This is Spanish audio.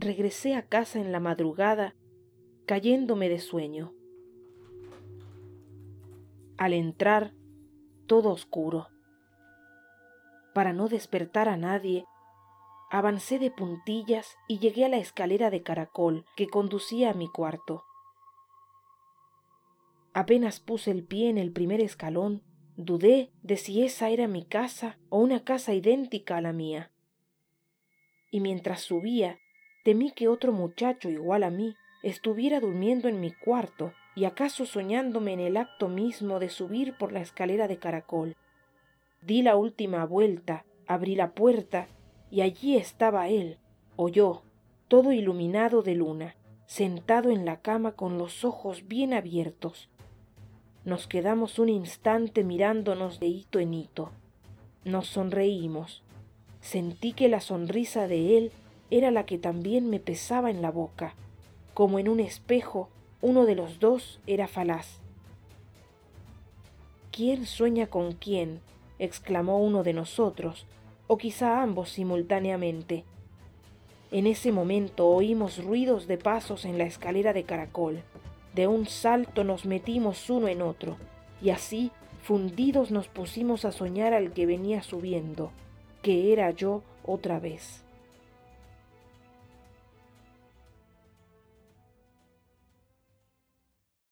regresé a casa en la madrugada, cayéndome de sueño. Al entrar, todo oscuro. Para no despertar a nadie, avancé de puntillas y llegué a la escalera de caracol que conducía a mi cuarto. Apenas puse el pie en el primer escalón, dudé de si esa era mi casa o una casa idéntica a la mía. Y mientras subía, temí que otro muchacho igual a mí estuviera durmiendo en mi cuarto y acaso soñándome en el acto mismo de subir por la escalera de caracol. Di la última vuelta, abrí la puerta y allí estaba él, o yo, todo iluminado de luna, sentado en la cama con los ojos bien abiertos, nos quedamos un instante mirándonos de hito en hito. Nos sonreímos. Sentí que la sonrisa de él era la que también me pesaba en la boca. Como en un espejo, uno de los dos era falaz. ¿Quién sueña con quién? exclamó uno de nosotros, o quizá ambos simultáneamente. En ese momento oímos ruidos de pasos en la escalera de caracol. De un salto nos metimos uno en otro, y así, fundidos, nos pusimos a soñar al que venía subiendo, que era yo otra vez.